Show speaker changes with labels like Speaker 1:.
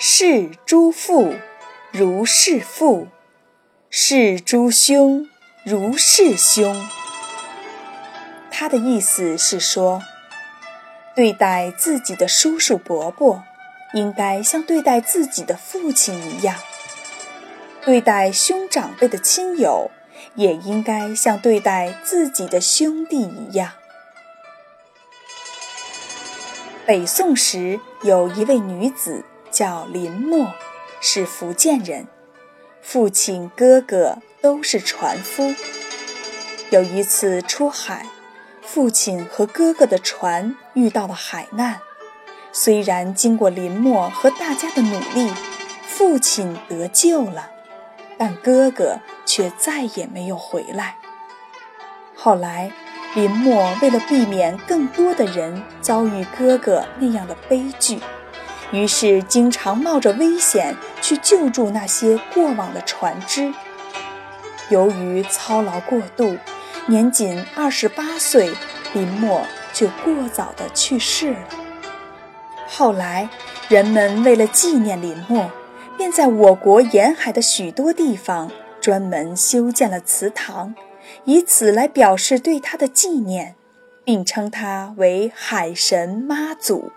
Speaker 1: 是诸父如是父，是诸兄如是兄。他的意思是说，对待自己的叔叔伯伯，应该像对待自己的父亲一样；对待兄长辈的亲友，也应该像对待自己的兄弟一样。北宋时有一位女子叫林默，是福建人，父亲哥哥都是船夫。有一次出海。父亲和哥哥的船遇到了海难，虽然经过林默和大家的努力，父亲得救了，但哥哥却再也没有回来。后来，林默为了避免更多的人遭遇哥哥那样的悲剧，于是经常冒着危险去救助那些过往的船只。由于操劳过度，年仅二十八岁，林默就过早的去世了。后来，人们为了纪念林默，便在我国沿海的许多地方专门修建了祠堂，以此来表示对他的纪念，并称他为海神妈祖。